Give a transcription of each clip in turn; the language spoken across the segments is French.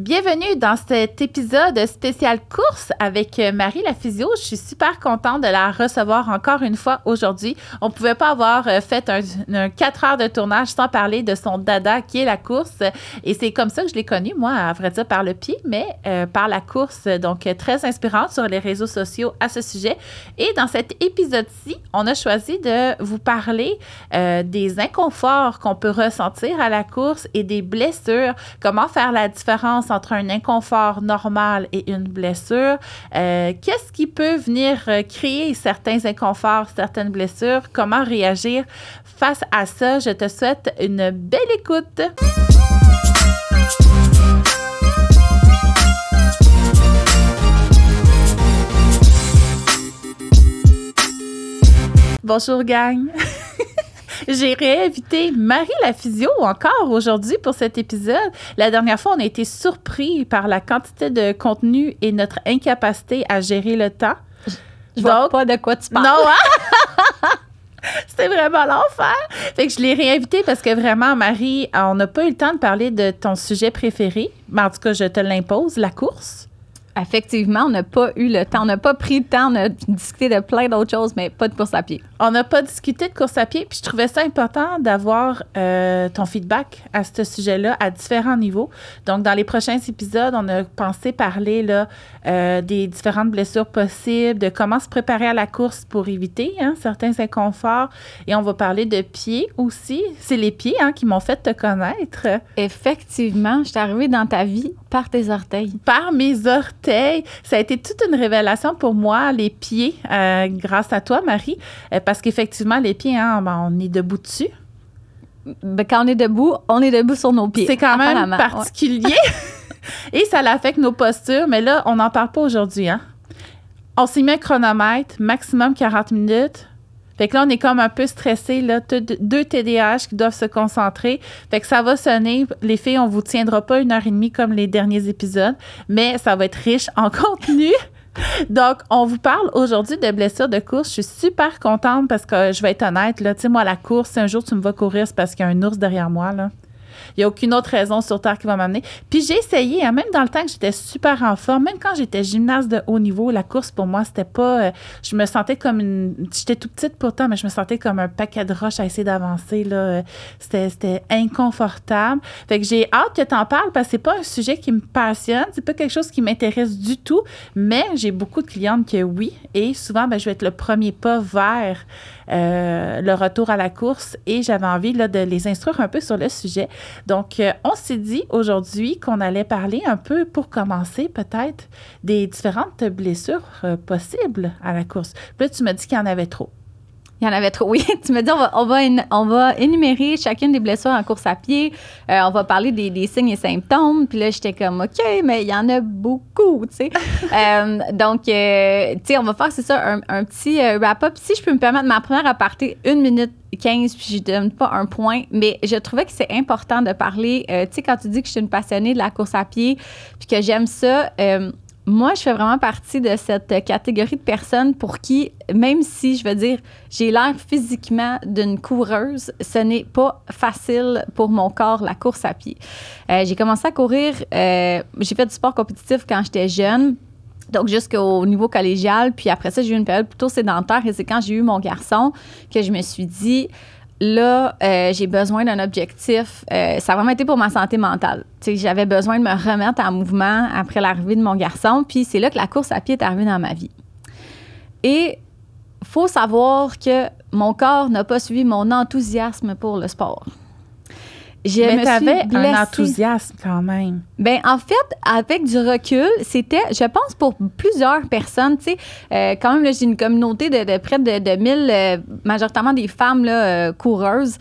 Bienvenue dans cet épisode spécial course avec Marie la physio. Je suis super contente de la recevoir encore une fois aujourd'hui. On ne pouvait pas avoir euh, fait un, 4 heures de tournage sans parler de son dada qui est la course. Et c'est comme ça que je l'ai connue, moi, à vrai dire, par le pied, mais euh, par la course. Donc, très inspirante sur les réseaux sociaux à ce sujet. Et dans cet épisode-ci, on a choisi de vous parler euh, des inconforts qu'on peut ressentir à la course et des blessures. Comment faire la différence entre un inconfort normal et une blessure. Euh, qu'est-ce qui peut venir euh, créer certains inconforts, certaines blessures? Comment réagir face à ça? Je te souhaite une belle écoute. Bonjour gang. J'ai réinvité Marie la physio encore aujourd'hui pour cet épisode. La dernière fois, on a été surpris par la quantité de contenu et notre incapacité à gérer le temps. Je vois pas de quoi tu parles. Non, hein? C'était vraiment l'enfer. Fait que je l'ai réinvité parce que vraiment, Marie, on n'a pas eu le temps de parler de ton sujet préféré. Mais en tout cas, je te l'impose, la course. Effectivement, on n'a pas eu le temps, on n'a pas pris le temps de discuter de plein d'autres choses, mais pas de course à pied. On n'a pas discuté de course à pied, puis je trouvais ça important d'avoir euh, ton feedback à ce sujet-là à différents niveaux. Donc, dans les prochains épisodes, on a pensé parler là, euh, des différentes blessures possibles, de comment se préparer à la course pour éviter hein, certains inconforts. Et on va parler de pieds aussi. C'est les pieds hein, qui m'ont fait te connaître. Effectivement, je suis arrivée dans ta vie par tes orteils. Par mes orteils. Ça a été toute une révélation pour moi, les pieds, euh, grâce à toi, Marie, euh, parce qu'effectivement, les pieds, hein, ben, on est debout dessus. Ben, quand on est debout, on est debout sur nos pieds. C'est quand même particulier. Et ça affecte nos postures, mais là, on n'en parle pas aujourd'hui. Hein? On s'est mis un chronomètre, maximum 40 minutes. Fait que là, on est comme un peu stressé, là. Deux TDAH qui doivent se concentrer. Fait que ça va sonner. Les filles, on vous tiendra pas une heure et demie comme les derniers épisodes, mais ça va être riche en contenu. Donc, on vous parle aujourd'hui de blessures de course. Je suis super contente parce que je vais être honnête, là. Tu sais, moi, la course, si un jour tu me vas courir, c'est parce qu'il y a un ours derrière moi, là. Il n'y a aucune autre raison sur Terre qui va m'amener. Puis j'ai essayé, hein, même dans le temps que j'étais super en forme, même quand j'étais gymnaste de haut niveau, la course pour moi, c'était pas. Euh, je me sentais comme une. J'étais toute petite pourtant, mais je me sentais comme un paquet de roches à essayer d'avancer. Là. C'était, inconfortable. Fait que j'ai hâte que tu en parles parce que c'est pas un sujet qui me passionne, c'est pas quelque chose qui m'intéresse du tout, mais j'ai beaucoup de clientes que oui. Et souvent, ben, je vais être le premier pas vers euh, le retour à la course et j'avais envie là, de les instruire un peu sur le sujet. Donc, euh, on s'est dit aujourd'hui qu'on allait parler un peu, pour commencer peut-être, des différentes blessures euh, possibles à la course. Puis là, tu m'as dit qu'il y en avait trop. Il y en avait trop. Oui, tu me dis, on va, on va, on va énumérer chacune des blessures en course à pied. Euh, on va parler des, des, signes et symptômes. Puis là, j'étais comme, OK, mais il y en a beaucoup, tu sais. euh, donc, euh, tu sais, on va faire, c'est ça, un, un petit wrap-up. Si je peux me permettre, ma première aparté, une minute 15, puis je donne pas un point, mais je trouvais que c'est important de parler. tu sais, quand tu dis que je suis une passionnée de la course à pied, puis que j'aime ça, moi, je fais vraiment partie de cette catégorie de personnes pour qui, même si, je veux dire, j'ai l'air physiquement d'une coureuse, ce n'est pas facile pour mon corps, la course à pied. Euh, j'ai commencé à courir, euh, j'ai fait du sport compétitif quand j'étais jeune. Donc, jusqu'au niveau collégial. Puis après ça, j'ai eu une période plutôt sédentaire. Et c'est quand j'ai eu mon garçon que je me suis dit, là, euh, j'ai besoin d'un objectif. Euh, ça a vraiment été pour ma santé mentale. J'avais besoin de me remettre en mouvement après l'arrivée de mon garçon. Puis c'est là que la course à pied est arrivée dans ma vie. Et faut savoir que mon corps n'a pas suivi mon enthousiasme pour le sport. Je Mais tu avais un enthousiasme quand même. Ben en fait, avec du recul, c'était, je pense, pour plusieurs personnes, tu sais, euh, quand même, j'ai une communauté de, près de, de 1000, euh, majoritairement des femmes là, euh, coureuses.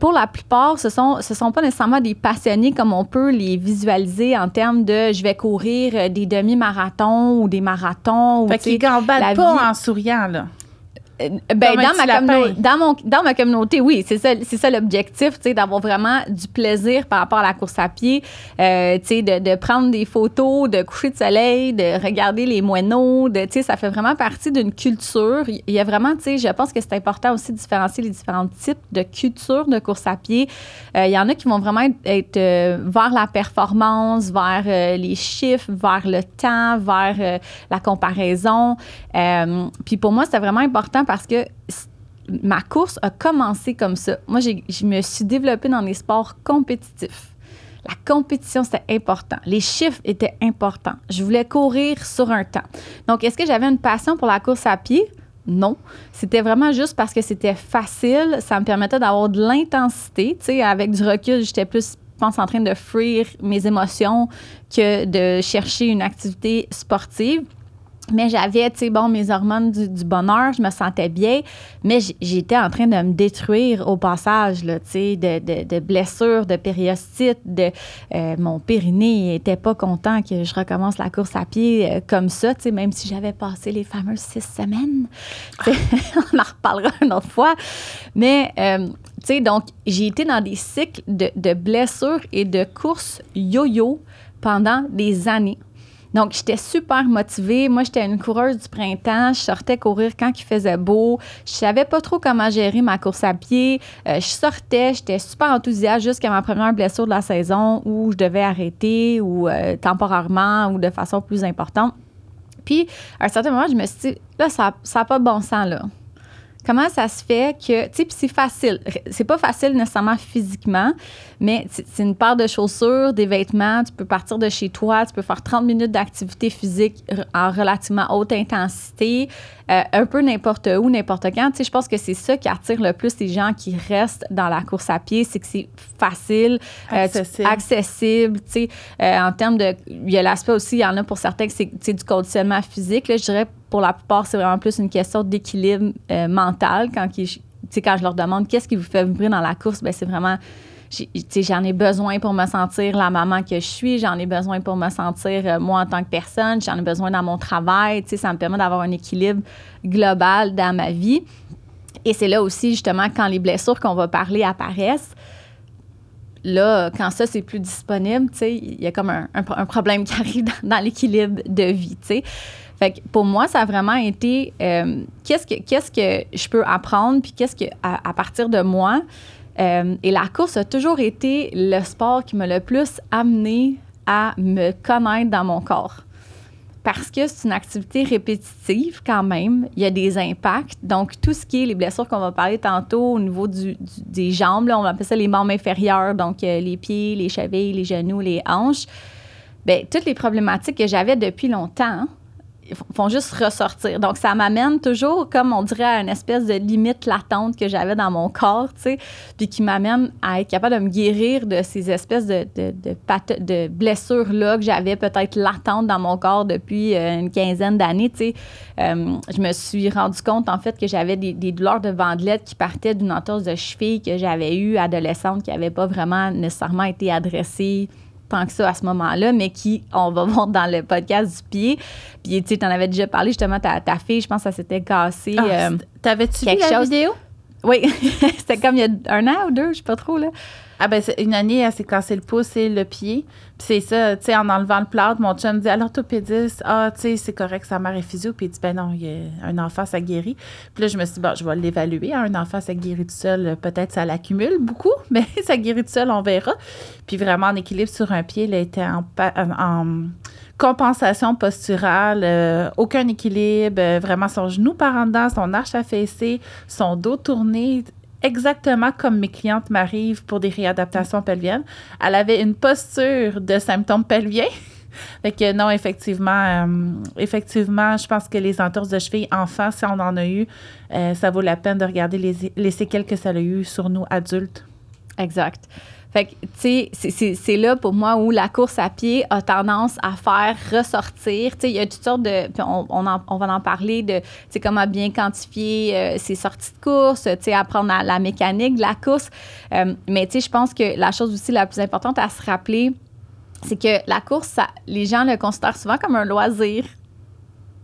pour la plupart, ce sont, ce sont pas nécessairement des passionnés comme on peut les visualiser en termes de je vais courir des demi-marathons ou des marathons. Fait qu'ils gambadent pas en souriant, là ben, Comme un dans, ma lapin. communauté, dans, mon, dans ma communauté, oui, c'est ça, c'est ça l'objectif, d'avoir vraiment du plaisir par rapport à la course à pied, euh, de, de prendre des photos, de coucher de soleil, de regarder les moineaux, de, ça fait vraiment partie d'une culture. Il y a vraiment, je pense que c'est important aussi de différencier les différents types de culture de course à pied. Euh, il y en a qui vont vraiment être, être, euh, vers la performance, vers euh, les chiffres, vers le temps, vers euh, la comparaison. Euh, puis pour moi, c'était vraiment important parce que ma course a commencé comme ça. Moi, je me suis développée dans les sports compétitifs. La compétition, c'était important. Les chiffres étaient importants. Je voulais courir sur un temps. Donc, est-ce que j'avais une passion pour la course à pied? Non. C'était vraiment juste parce que c'était facile. Ça me permettait d'avoir de l'intensité. Tu sais, avec du recul, j'étais plus, je pense, en train de fuir mes émotions que de chercher une activité sportive. Mais j'avais, tu sais, bon, mes hormones du, bonheur, je me sentais bien, mais j'étais en train de me détruire au passage, là, tu sais, de, de, blessures, de périostite, de... euh, mon périnée était pas content que je recommence la course à pied euh, comme ça, tu sais, même si j'avais passé les fameuses six semaines. On en reparlera une autre fois. Mais, euh, tu sais, donc, j'ai été dans des cycles de, de blessures et de courses yo-yo pendant des années. Donc, j'étais super motivée. Moi, j'étais une coureuse du printemps. Je sortais courir quand il faisait beau. Je savais pas trop comment gérer ma course à pied. Euh, je sortais, j'étais super enthousiaste jusqu'à ma première blessure de la saison où je devais arrêter ou euh, temporairement ou de façon plus importante. Puis, à un certain moment, je me suis dit, là, ça n'a pas de bon sens, là. Comment ça se fait que, tu sais, puis c'est facile. C'est pas facile nécessairement physiquement, mais c'est une paire de chaussures, des vêtements. Tu peux partir de chez toi, tu peux faire 30 minutes d'activité physique en relativement haute intensité, euh, un peu n'importe où, n'importe quand. Tu sais, je pense que c'est ça qui attire le plus les gens qui restent dans la course à pied, c'est que c'est facile, euh, tu- Accessible. tu sais, euh, en termes de... Il y a l'aspect aussi, il y en a pour certains que c'est du conditionnement physique. Là, je dirais, pour la plupart, c'est vraiment plus une question d'équilibre euh, mental. Quand, quand je leur demande qu'est-ce qui vous fait vibrer dans la course, ben c'est vraiment... J'en ai besoin pour me sentir la maman que je suis, j'en ai besoin pour me sentir euh, moi en tant que personne, j'en ai besoin dans mon travail. Ça me permet d'avoir un équilibre global dans ma vie. Et c'est là aussi, justement, quand les blessures qu'on va parler apparaissent, là, quand ça, c'est plus disponible, il y a comme un, un pro- un problème qui arrive dans, l'équilibre de vie, tu sais. Pour moi, ça a vraiment été euh, qu'est-ce que qu'est-ce que je peux apprendre, puis qu'est-ce que à, partir de moi. euh, et la course a toujours été le sport qui m'a le plus amené à me connaître dans mon corps parce que c'est une activité répétitive quand même. Il y a des impacts. Donc, tout ce qui est les blessures qu'on va parler tantôt au niveau du, des jambes, là, on va appeler ça les membres inférieurs, donc euh, les pieds, les chevilles, les genoux, les hanches. Bien, toutes les problématiques que j'avais depuis longtemps font juste ressortir. Donc, ça m'amène toujours, comme on dirait, à une espèce de limite latente que j'avais dans mon corps, tu sais, puis qui m'amène à être capable de me guérir de ces espèces de, de, de, blessures-là que j'avais peut-être latentes dans mon corps depuis euh, une quinzaine d'années, tu sais. Euh, je me suis rendu compte, en fait, que j'avais des, des douleurs de vendelette qui partaient d'une entorse de cheville que j'avais eue adolescente, qui n'avait pas vraiment nécessairement été adressée tant que ça à ce moment-là, mais qui, on va voir dans le podcast du pied. Puis, tu sais, t'en avais déjà parlé, justement, ta, ta fille, je pense que ça s'était cassé. Ah, euh, T'avais-tu vu la chose- vidéo? oui, c'était comme il y a un an ou deux, je sais pas trop, là. Ah ben, une année, elle s'est cassé le pouce et le pied. Puis c'est ça, tu sais, en enlevant le plâtre, mon chum dit à l'orthopédiste, ah, tu sais, c'est correct, sa mère est physio. Puis il dit, ben non, il y a un enfant, ça guérit. Puis là, je me suis dit, bon, je vais l'évaluer. Un enfant, ça guérit tout seul. Peut-être ça l'accumule beaucoup, mais ça guérit tout seul, on verra. Puis vraiment, en équilibre sur un pied, elle était en compensation posturale, euh, aucun équilibre, euh, vraiment son genou par en dedans, son arche affaissée, son dos tourné, exactement comme mes clientes m'arrivent pour des réadaptations pelviennes. Elle avait une posture de symptômes pelviens. Fait que non, effectivement, euh, effectivement, je pense que les entorses de cheville enfants, si on en a eu, euh, ça vaut la peine de regarder les, les séquelles que ça a eu sur nous adultes. Exact. Fait que, tu sais, c'est- là pour moi où la course à pied a tendance à faire ressortir. Tu sais, il y a toutes sortes de. puis on, on, va en parler de, tu sais, comment bien quantifier euh, ses sorties de course, tu sais, apprendre la, mécanique de la course. Euh, mais, tu sais, je pense que la chose aussi la plus importante à se rappeler, c'est que la course, les gens le considèrent souvent comme un loisir.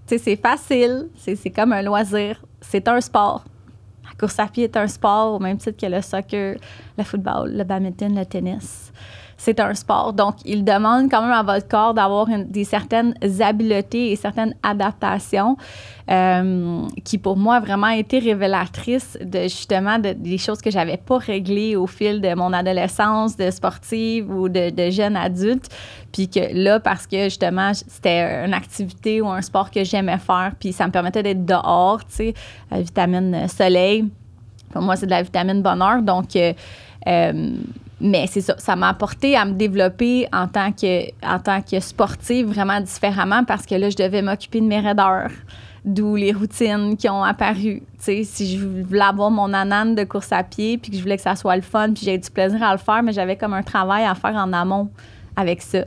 Tu sais, c'est facile, c'est comme un loisir. c'est un sport. La course à pied est un sport au même titre que le soccer, le football, le badminton, le tennis c'est un sport. Donc, il demande quand même à votre corps d'avoir des certaines habiletés et certaines adaptations euh, qui, pour moi, vraiment été révélatrices de justement des choses que j'avais pas réglées au fil de mon adolescence, de sportive ou de, jeune adulte. Puis que là, parce que justement, c'était une activité ou un sport que j'aimais faire, puis ça me permettait d'être dehors, tu sais, vitamine soleil. Pour moi, c'est de la vitamine bonheur. Donc, euh, euh, mais c'est ça, ça m'a apporté à me développer en tant que, en tant que sportive vraiment différemment parce que là, je devais m'occuper de mes raideurs, d'où les routines qui ont apparu. Tu sais, si je voulais avoir mon anane de course à pied puis que je voulais que ça soit le fun puis j'ai du plaisir à le faire, mais j'avais comme un travail à faire en amont avec ça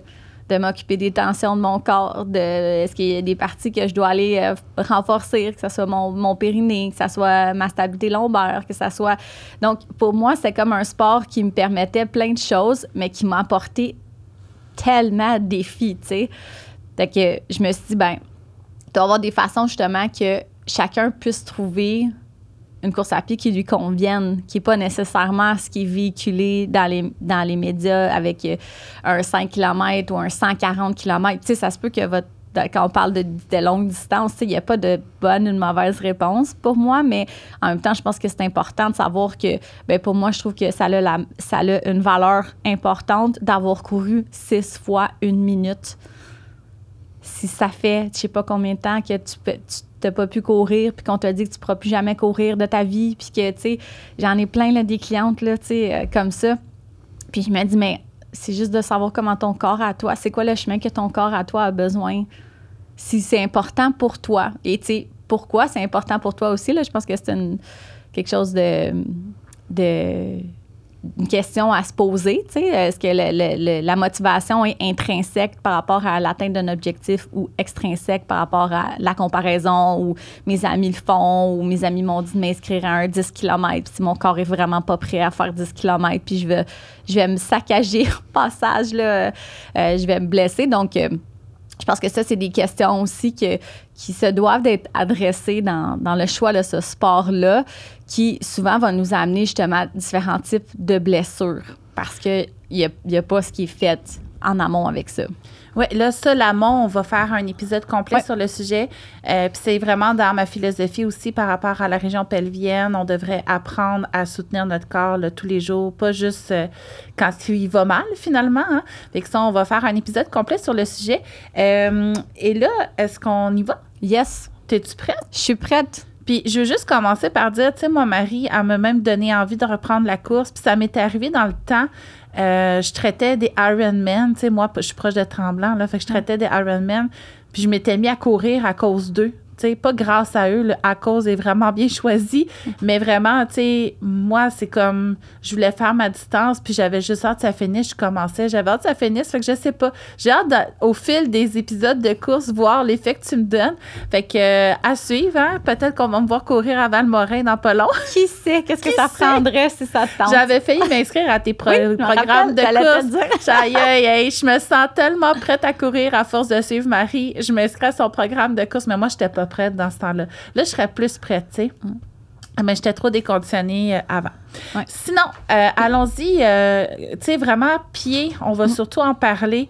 de m'occuper des tensions de mon corps, de est-ce qu'il y a des parties que je dois aller euh, renforcer, que ce soit mon, mon, périnée, que ce soit ma stabilité lombaire, que ce soit... Donc, pour moi, c'est comme un sport qui me permettait plein de choses, mais qui m'a apporté tellement de défis, tu sais. Fait que je me suis dit, ben, doit y avoir des façons, justement, que chacun puisse trouver une course à pied qui lui convienne, qui n'est pas nécessairement ce qui est véhiculé dans les, dans les médias avec euh, un 5 km ou un 140 km. Tu sais, ça se peut que quand on parle de, de longue distance, il n'y a pas de bonne ou de mauvaise réponse pour moi, mais en même temps, je pense que c'est important de savoir que, ben pour moi, je trouve que ça a, la, ça a une valeur importante d'avoir couru six fois une minute. Si ça fait, je sais pas combien de temps que tu peux, t'as pas pu courir, puis qu'on t'a dit que tu pourras plus jamais courir de ta vie, puis que, tu sais, j'en ai plein, des clientes, là, tu sais, euh, comme ça. Puis je me dis, mais c'est juste de savoir comment ton corps à toi, c'est quoi le chemin que ton corps à toi a besoin, si c'est important pour toi. Et, tu sais, pourquoi c'est important pour toi aussi, là, je pense que c'est quelque chose de... de une question à se poser. Est-ce que la motivation est intrinsèque par rapport à l'atteinte d'un objectif ou extrinsèque par rapport à la comparaison ou mes amis le font ou mes amis m'ont dit de m'inscrire à un 10 km si mon corps est vraiment pas prêt à faire 10 km puis je vais, je vais me saccager au passage, là, euh, je vais me blesser. Donc, euh, je pense que ça, c'est des questions aussi que, qui se doivent d'être adressées dans, dans, le choix de ce sport-là, qui souvent va nous amener justement à différents types de blessures parce qu'il n'y a, y a pas ce qui est fait en amont avec ça. Oui, là, ça, l'amont, on va faire un épisode complet sur le sujet. Euh, puis c'est vraiment dans ma philosophie aussi par rapport à la région pelvienne. On devrait apprendre à soutenir notre corps tous les jours, pas juste euh, quand il va mal, finalement. Hein. Fait que ça, on va faire un épisode complet sur le sujet. Euh, et là, est-ce qu'on y va? Yes. T'es-tu prête? Je suis prête. Puis je veux juste commencer par dire, tu sais, moi, Marie, elle m'a même donné envie de reprendre la course. Puis ça m'est arrivé dans le temps. Euh, je traitais des Ironman. Tu sais, moi, je suis proche de Tremblant, là. Fait que je traitais des Ironman. Puis je m'étais mis à courir à cause d'eux pas grâce à eux, le à cause est vraiment bien choisi, mais vraiment, tu sais, moi, c'est comme, je voulais faire ma distance, puis j'avais juste hâte que ça finisse, je commençais, j'avais hâte que ça finisse, fait que je sais pas. J'ai hâte, au fil des épisodes de course, voir l'effet que tu me donnes. Fait que, euh, à suivre, hein, peut-être qu'on va me voir courir avant le Morin dans pas long. Qui sait, qu'est-ce que ça prendrait si ça te tente? J'avais failli m'inscrire à tes programmes de course. Aïe, je me sens tellement prête à courir à force de suivre Marie. Je m'inscris à son programme de course, mais moi, j'étais pas prête dans ce temps-là. Là, je serais plus prête, tu sais. Mm. Mais j'étais trop déconditionnée euh, Sinon, euh, allons-y, euh, tu sais, vraiment, pied, on va mm. surtout en parler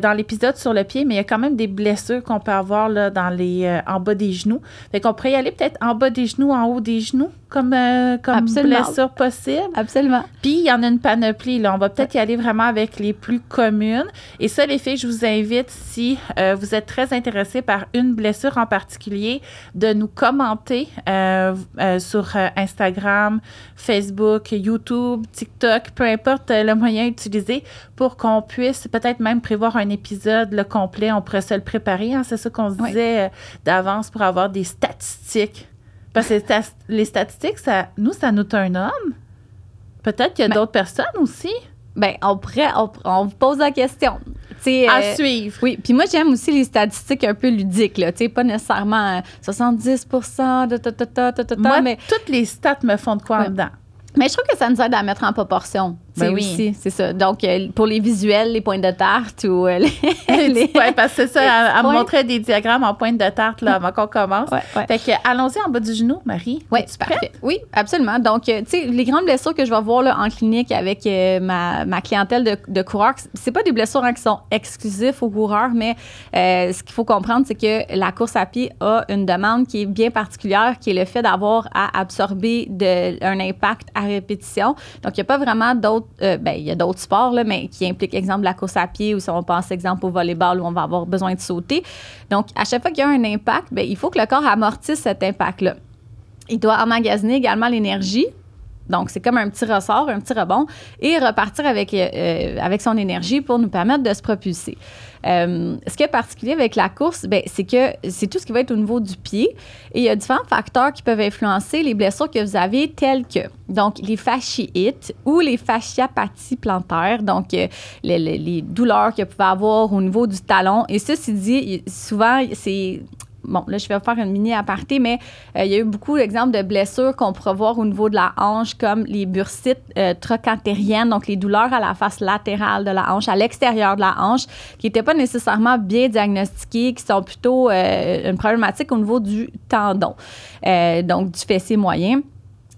dans l'épisode sur le pied, mais il y a quand même des blessures qu'on peut avoir là, dans les, en bas des genoux. Fait qu'on pourrait y aller peut-être en bas des genoux, en haut des genoux comme, euh, comme blessure possible. Absolument. Puis, il y en a une panoplie. Là. On va peut-être y aller vraiment avec les plus communes. Et ça, les filles, je vous invite, si euh, vous êtes très intéressés par une blessure en particulier, de nous commenter euh, sur Instagram, Facebook, YouTube, TikTok, peu importe le moyen utilisé, pour qu'on puisse peut-être même prévoir un épisode le complet. On pourrait se le préparer. Hein. C'est ça qu'on se disait d'avance pour avoir des statistiques parce que les statistiques, ça, nous, ça nous un homme. Peut-être qu'il y a d'autres personnes aussi. Bien, on, pourrait, on, vous pose la question. à euh, suivre. Oui, puis moi, j'aime aussi les statistiques un peu ludiques, là. Tu pas nécessairement 70 euh, de ta, ta, ta, Moi, mais... toutes les stats me font de quoi dedans. Mais je trouve que ça nous aide à mettre en proportion. Ben oui. aussi, c'est ça. Donc, euh, pour les visuels, les points de tarte ou euh, les, les... Ouais, parce que c'est ça, elle, me montrait des diagrammes en pointe de tarte, là, avant qu'on commence. Ouais, ouais. Fait que, allons-y en bas du genou, Marie. Oui. Oui, absolument. Donc, euh, tu sais, les grandes blessures que je vais voir là, en clinique avec ma, ma clientèle de, de coureurs, c'est pas des blessures hein, qui sont exclusives aux coureurs, mais ce qu'il faut comprendre, c'est que la course à pied a une demande qui est bien particulière, qui est le fait d'avoir à absorber de, un impact à répétition. Donc, il n'y a pas vraiment d'autres, euh, ben, il y a d'autres sports, là, mais qui impliquent, exemple, la course à pied ou si on pense, exemple, au volleyball où on va avoir besoin de sauter. Donc, à chaque fois qu'il y a un impact, ben, il faut que le corps amortisse cet impact-là. Il doit emmagasiner également l'énergie. Donc, c'est comme un petit ressort, un petit rebond, et repartir avec, euh, avec son énergie pour nous permettre de se propulser. Euh, ce qui est particulier avec la course, ben, c'est que c'est tout ce qui va être au niveau du pied. Et il y a différents facteurs qui peuvent influencer les blessures que vous avez, telles que donc les fasciites ou les fasciapathies plantaires, donc euh, les, les- les douleurs que vous pouvez avoir au niveau du talon. Et ceci dit, souvent, c'est Bon, là, je vais faire une mini aparté, mais euh, il y a eu beaucoup d'exemples de blessures qu'on pourrait voir au niveau de la hanche, comme les bursites euh, trochanteriennes, donc les douleurs à la face latérale de la hanche, à l'extérieur de la hanche, qui n'étaient pas nécessairement bien diagnostiquées, qui sont plutôt euh, une problématique au niveau du tendon, euh, donc du fessier moyen.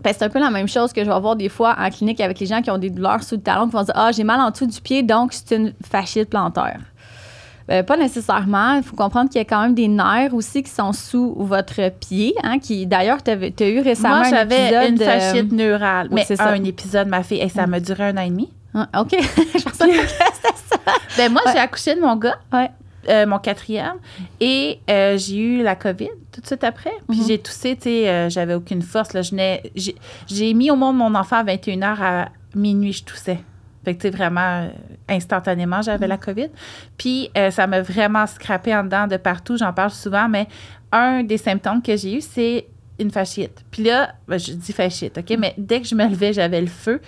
Ben, c'est un peu la même chose que je vais voir des fois en clinique avec les gens qui ont des douleurs sous le talon, qui vont dire Ah, j'ai mal en dessous du pied, donc c'est une fasciite plantaire. Euh, pas nécessairement. Il faut comprendre qu'il y a quand même des nerfs aussi qui sont sous votre pied, hein, qui d'ailleurs, tu as eu récemment Moi, un j'avais une euh, fasciite neurale. oui, mais c'est ça. un épisode, ma fille, et ça m'a duré un an et demi. ah, OK. je pensais que c'était ça. Ben, moi, Ouais. j'ai accouché de mon gars, Ouais. euh, mon quatrième, et euh, j'ai eu la COVID tout de suite après. Puis Mhm. j'ai toussé, tu sais, euh, j'avais aucune force. Là, je n'ai- j'ai, j'ai mis au monde mon enfant à 21h à minuit, je toussais. Fait que, tu sais, vraiment, euh, instantanément, j'avais la COVID. Puis euh, ça m'a vraiment scrappé en dedans de partout. J'en parle souvent, mais un des symptômes que j'ai eu, c'est une fasciite. Puis là, ben, je dis fasciite, OK? Mais dès que je me levais, j'avais le feu.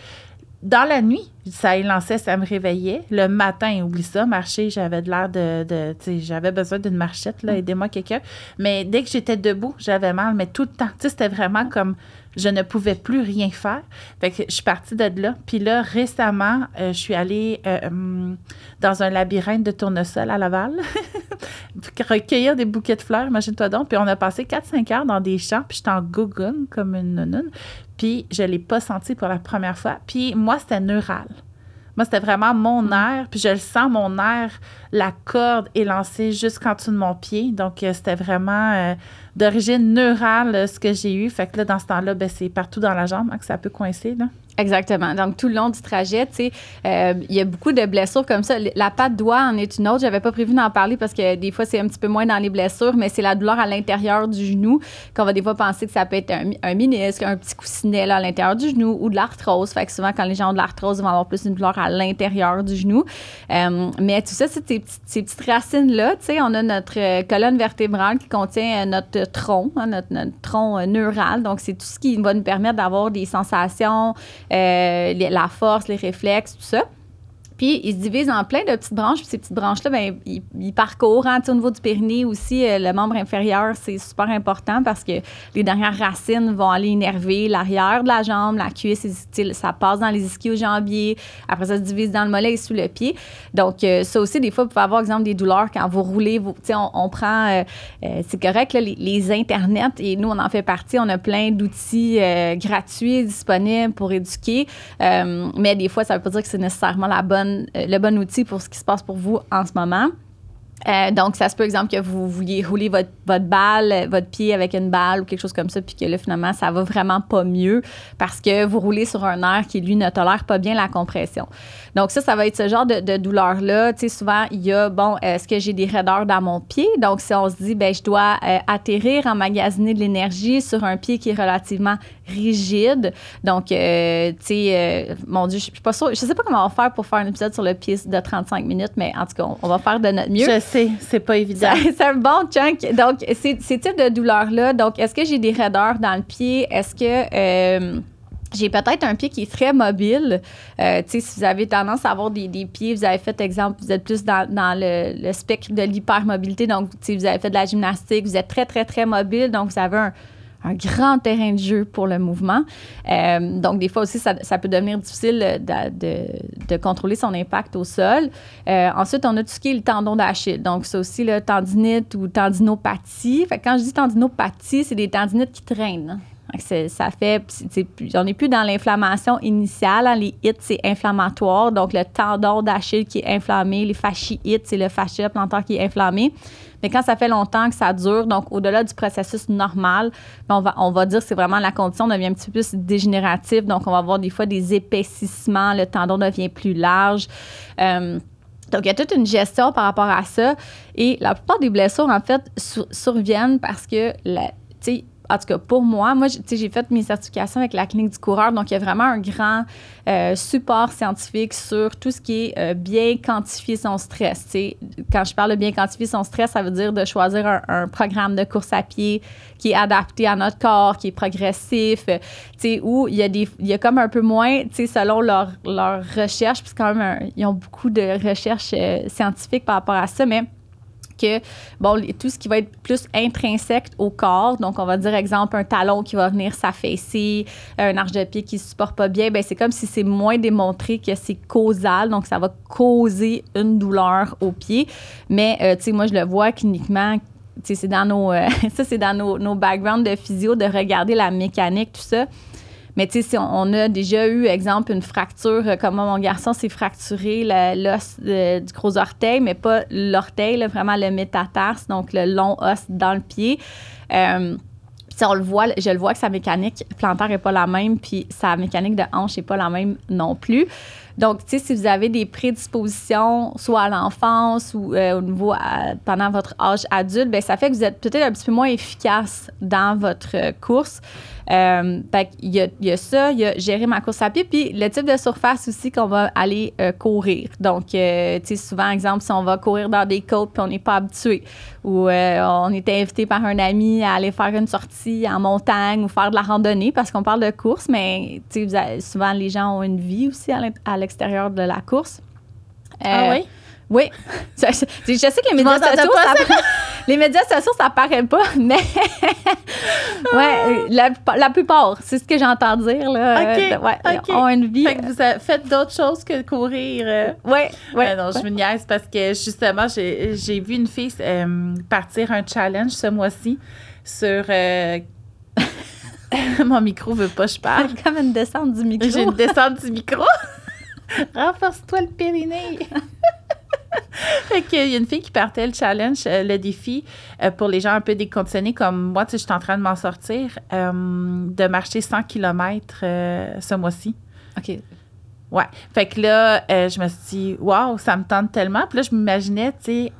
Dans la nuit, ça élançait, ça me réveillait. Le matin, oublie ça, marcher, j'avais de l'air de. de tu sais, j'avais besoin d'une marchette, là, aidez-moi quelqu'un. Mais dès que j'étais debout, j'avais mal, mais tout le temps. Tu sais, c'était vraiment comme je ne pouvais plus rien faire. Fait que je suis partie de là. Puis là, récemment, euh, je suis allée euh, hum, dans un labyrinthe de tournesol à Laval, recueillir des bouquets de fleurs, imagine-toi donc. Puis on a passé 4-5 heures dans des champs, puis j'étais en gougoune comme une nounoune. Puis je ne l'ai pas senti pour la première fois. Puis moi, c'était neural. Moi, c'était vraiment mon nerf, puis je le sens, mon nerf, la corde est lancée jusqu'en dessous de mon pied. Donc, euh, c'était vraiment euh, d'origine neurale euh, ce que j'ai eu. Fait que là, dans ce temps-là, ben, c'est partout dans la jambe hein, que ça peut coincer. Là. Exactement. Donc, tout le long du trajet, tu sais, euh, il y a beaucoup de blessures comme ça. La patte doigt en est une autre. J'avais pas prévu d'en parler parce que des fois, c'est un petit peu moins dans les blessures, mais c'est la douleur à l'intérieur du genou qu'on va des fois penser que ça peut être un, un un petit coussinet à l'intérieur du genou ou de l'arthrose. Fait que souvent, quand les gens ont de l'arthrose, ils vont avoir plus une douleur à l'intérieur du genou. Euh, mais tout ça, c'est ces, petites- racines-là. Tu sais, on a notre euh, colonne vertébrale qui contient notre tronc, hein, notre, tronc neural. Donc, c'est tout ce qui va nous permettre d'avoir des sensations, euh, la force, les réflexes, tout ça. Puis, ils se divisent en plein de petites branches. Puis, ces petites branches-là, ben, ils, ils parcourent. hein, au niveau du périnée aussi, euh, le membre inférieur, c'est super important parce que les dernières racines vont aller énerver l'arrière de la jambe, la cuisse, ça passe dans les ischio-jambiers. Après, ça se divise dans le mollet et sous le pied. Donc, euh, ça aussi, des fois, vous pouvez avoir, exemple, des douleurs quand vous roulez. Vous, on, on prend, euh, c'est correct, là, les, les internets, et nous, on en fait partie. On a plein d'outils gratuits disponibles pour éduquer. Mais des fois, ça ne veut pas dire que c'est nécessairement la bonne, euh, le bon outil pour ce qui se passe pour vous en ce moment. Euh, donc, ça se peut, exemple, que vous vouliez rouler votre, votre balle, euh, votre pied avec une balle ou quelque chose comme ça, puis que là, finalement, ça va vraiment pas mieux parce que vous roulez sur un nerf qui, lui, ne tolère pas bien la compression. Donc, ça, ça va être ce genre de, douleur-là. Tu sais, souvent, il y a, bon, est-ce que j'ai des raideurs dans mon pied? Donc, si on se dit, ben je dois euh, atterrir, emmagasiner de l'énergie sur un pied qui est relativement rigide. Donc, euh, tu sais, euh, mon Dieu, je suis pas. Je sais pas comment on va faire pour faire un épisode sur le pied de 35 minutes, mais en tout cas, on, va faire de notre mieux. C'est pas évident. C'est un bon chunk. Donc, ces, ces types de douleurs-là, donc, est-ce que j'ai des raideurs dans le pied? Est-ce que euh, j'ai peut-être un pied qui est très mobile? Euh, si vous avez tendance à avoir des, des pieds, vous avez fait, exemple, vous êtes plus dans, dans le, le spectre de l'hypermobilité, donc, vous avez fait de la gymnastique, vous êtes très, très, très mobile, donc vous avez un, un grand terrain de jeu pour le mouvement. Euh, donc, des fois aussi, ça, ça peut devenir difficile de, de, contrôler son impact au sol. Euh, ensuite, on a tout ce qui est le tendon d'Achille. Donc, c'est aussi le tendinite ou tendinopathie. Fait quand je dis tendinopathie, c'est des tendinites qui traînent. Ça fait, on n'est plus dans l'inflammation initiale. Hein. les hits, c'est inflammatoire. Donc, le tendon d'Achille qui est inflammé, les fasciites, c'est le fascia plantaire qui est inflammé. Mais quand ça fait longtemps que ça dure, donc au-delà du processus normal, ben, on va, on va dire que c'est vraiment la condition devient un petit peu plus dégénérative. Donc, on va avoir des fois des épaississements, le tendon devient plus large. Euh, donc, il y a toute une gestion par rapport à ça. Et la plupart des blessures, en fait, surviennent parce que, tu sais, en tout cas, pour moi, moi, j'ai fait mes certifications avec la clinique du coureur, donc il y a vraiment un grand euh, support scientifique sur tout ce qui est euh, bien quantifier son stress. T'sais. Quand je parle de bien quantifier son stress, ça veut dire de choisir un, programme de course à pied qui est adapté à notre corps, qui est progressif, euh, où il y, a des, il y a comme un peu moins, selon leur, leur recherche, puisque quand même, ils ont beaucoup de recherches scientifiques par rapport à ça, mais que, bon, tout ce qui va être plus intrinsèque au corps, donc on va dire, exemple, un talon qui va venir s'affaisser, un arche de pied qui ne supporte pas bien, ben c'est comme si c'est moins démontré que c'est causal, donc ça va causer une douleur au pied. Mais, euh, tu sais, moi, je le vois cliniquement, c'est dans nos, euh, ça, c'est dans nos, nos backgrounds de physio, de regarder la mécanique, tout ça. Mais tu sais, si on, a déjà eu, exemple, une fracture, euh, comme mon garçon s'est fracturé l'os du gros orteil, mais pas l'orteil, vraiment le métatarse, donc le long os dans le pied. Euh, on le voit, je le vois que sa mécanique plantaire n'est pas la même, puis sa mécanique de hanche n'est pas la même non plus. Donc, tu sais, si vous avez des prédispositions, soit à l'enfance ou euh, au niveau pendant votre âge adulte, ben ça fait que vous êtes peut-être un petit peu moins efficace dans votre course. Euh, il, y a, il y, a, ça, il y a gérer ma course à pied, puis le type de surface aussi qu'on va aller euh, courir. Donc, euh, tu sais, souvent, exemple, si on va courir dans des côtes puis on n'est pas habitué, ou on est invité par un ami à aller faire une sortie en montagne ou faire de la randonnée, parce qu'on parle de course, mais tu sais, souvent, les gens ont une vie aussi à l'extérieur de la course. ah oui? Oui. Je, sais que les médias sociaux, ça, les médias sociaux, ça paraît pas, mais ouais, la, la plupart, c'est ce que j'entends dire là. Euh, ouais, ont une vie. Fait que vous faites d'autres choses que courir. Euh. Oui, ouais. Euh, non, je me niaise parce que justement, j'ai vu une fille partir un challenge ce mois-ci sur Mon micro veut pas, je parle. Comme une descente du micro. J'ai une descente du micro. Renforce-toi le périnée. fait qu'il y a une fille qui partait le challenge, euh, le défi euh, pour les gens un peu déconditionnés comme moi, tu sais, je suis en train de m'en sortir, euh, de marcher 100 km ce mois-ci. OK. Ouais. Fait que là, je me suis dit, waouh, ça me tente tellement. Puis là, je m'imaginais, tu sais,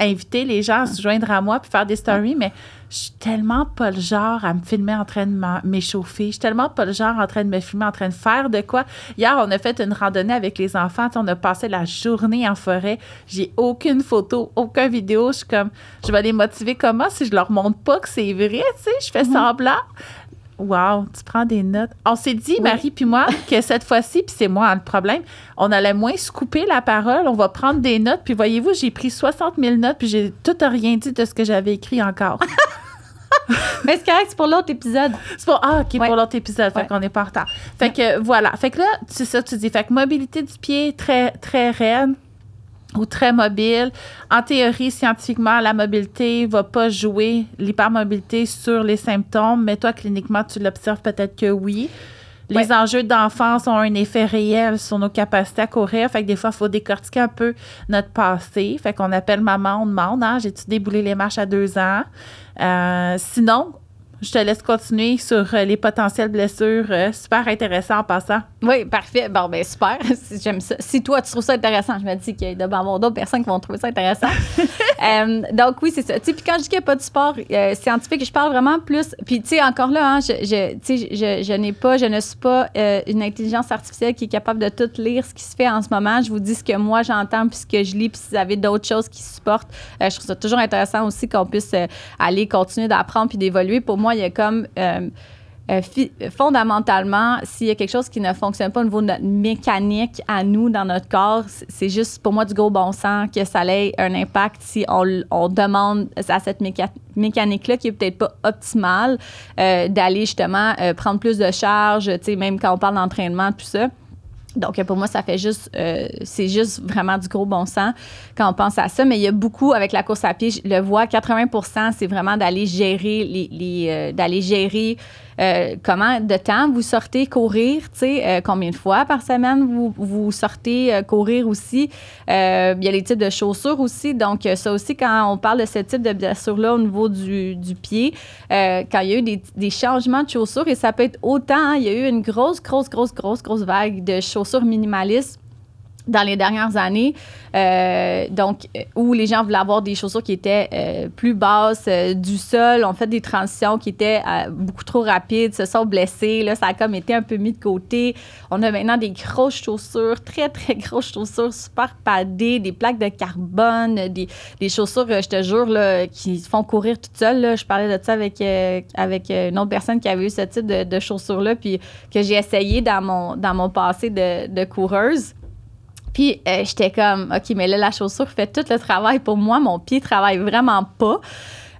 inviter les gens à se joindre à moi puis faire des stories, mais je suis tellement pas le genre à me filmer en train de m'échauffer. Je suis tellement pas le genre en train de me filmer en train de faire de quoi. Hier, on a fait une randonnée avec les enfants. On a passé la journée en forêt. J'ai aucune photo, aucune vidéo. Je suis comme, je vais les motiver comment si je leur montre pas que c'est vrai, tu sais, je fais semblant. Wow, tu prends des notes. On s'est dit, Marie puis moi, que cette fois-ci, puis c'est moi le problème, on allait moins se couper la parole, on va prendre des notes. Puis voyez-vous, j'ai pris 60 000 notes, puis j'ai tout rien dit de ce que j'avais écrit encore. Mais c'est correct, c'est pour l'autre épisode. C'est pour, ah, OK, pour l'autre épisode. Fait qu'on est pas en retard. Fait que voilà. Fait que là, c'est ça, tu dis. Fait que mobilité du pied très, très raide ou très mobile. En théorie, scientifiquement, la mobilité va pas jouer l'hypermobilité sur les symptômes, mais toi, cliniquement, tu l'observes peut-être que oui. Les enjeux d'enfance ont un effet réel sur nos capacités à courir. Fait que des fois, il faut décortiquer un peu notre passé. Fait qu'on appelle maman, on demande, hein, j'ai-tu déboulé les marches à deux ans? Euh, sinon, je te laisse continuer sur euh, les potentielles blessures. Euh, super intéressant en passant. Oui, parfait. Bon, ben super. J'aime ça. Si toi, tu trouves ça intéressant, je me dis qu'il y avoir d'autres personnes qui vont trouver ça intéressant. Euh, donc, oui, c'est ça. Puis quand je dis qu'il n'y a pas de sport scientifique, je parle vraiment plus. Puis, tu sais, encore là, hein, je, je, je, je n'ai pas, je ne suis pas une intelligence artificielle qui est capable de tout lire ce qui se fait en ce moment. Je vous dis ce que moi j'entends, puis ce que je lis, puis si vous avez d'autres choses qui supportent, je trouve ça toujours intéressant aussi qu'on puisse aller continuer d'apprendre puis d'évoluer. Pour moi, il y a comme. Euh, euh, fondamentalement, s'il y a quelque chose qui ne fonctionne pas au niveau de notre mécanique à nous, dans notre corps, c'est juste pour moi du gros bon sens que ça ait un impact si on, demande à cette méca- mécanique-là qui est peut-être pas optimale euh, d'aller justement prendre plus de charge, même quand on parle d'entraînement, tout ça. Donc, pour moi, ça fait juste, euh, c'est juste vraiment du gros bon sens quand on pense à ça. Mais il y a beaucoup avec la course à pied, je le vois, 80% c'est vraiment d'aller gérer les, les, euh, d'aller gérer euh, comment de temps vous sortez courir, tu sais, euh, combien de fois par semaine vous, vous sortez euh, courir aussi? Il y a les types de chaussures aussi. Donc, ça aussi, quand on parle de ce type de blessure-là au niveau du, pied, quand il y a eu des, des changements de chaussures, et ça peut être autant, hein, il y a eu une grosse, grosse, grosse, grosse, grosse vague de chaussures minimalistes dans les dernières années, euh, donc euh, où les gens voulaient avoir des chaussures qui étaient euh, plus basses du sol, ont fait des transitions qui étaient beaucoup trop rapides, se sont blessés, là ça a comme été un peu mis de côté. On a maintenant des grosses chaussures, très très grosses chaussures, super padées, des plaques de carbone, des, des chaussures, je te jure, là, qui font courir toutes seules. Là. Je parlais de ça avec, avec une autre personne qui avait eu ce type de, de chaussures-là, puis que j'ai essayé dans mon, dans mon passé de, de coureuse. Puis euh, j'étais comme, OK, mais là, la chaussure fait tout le travail pour moi. Mon pied travaille vraiment pas.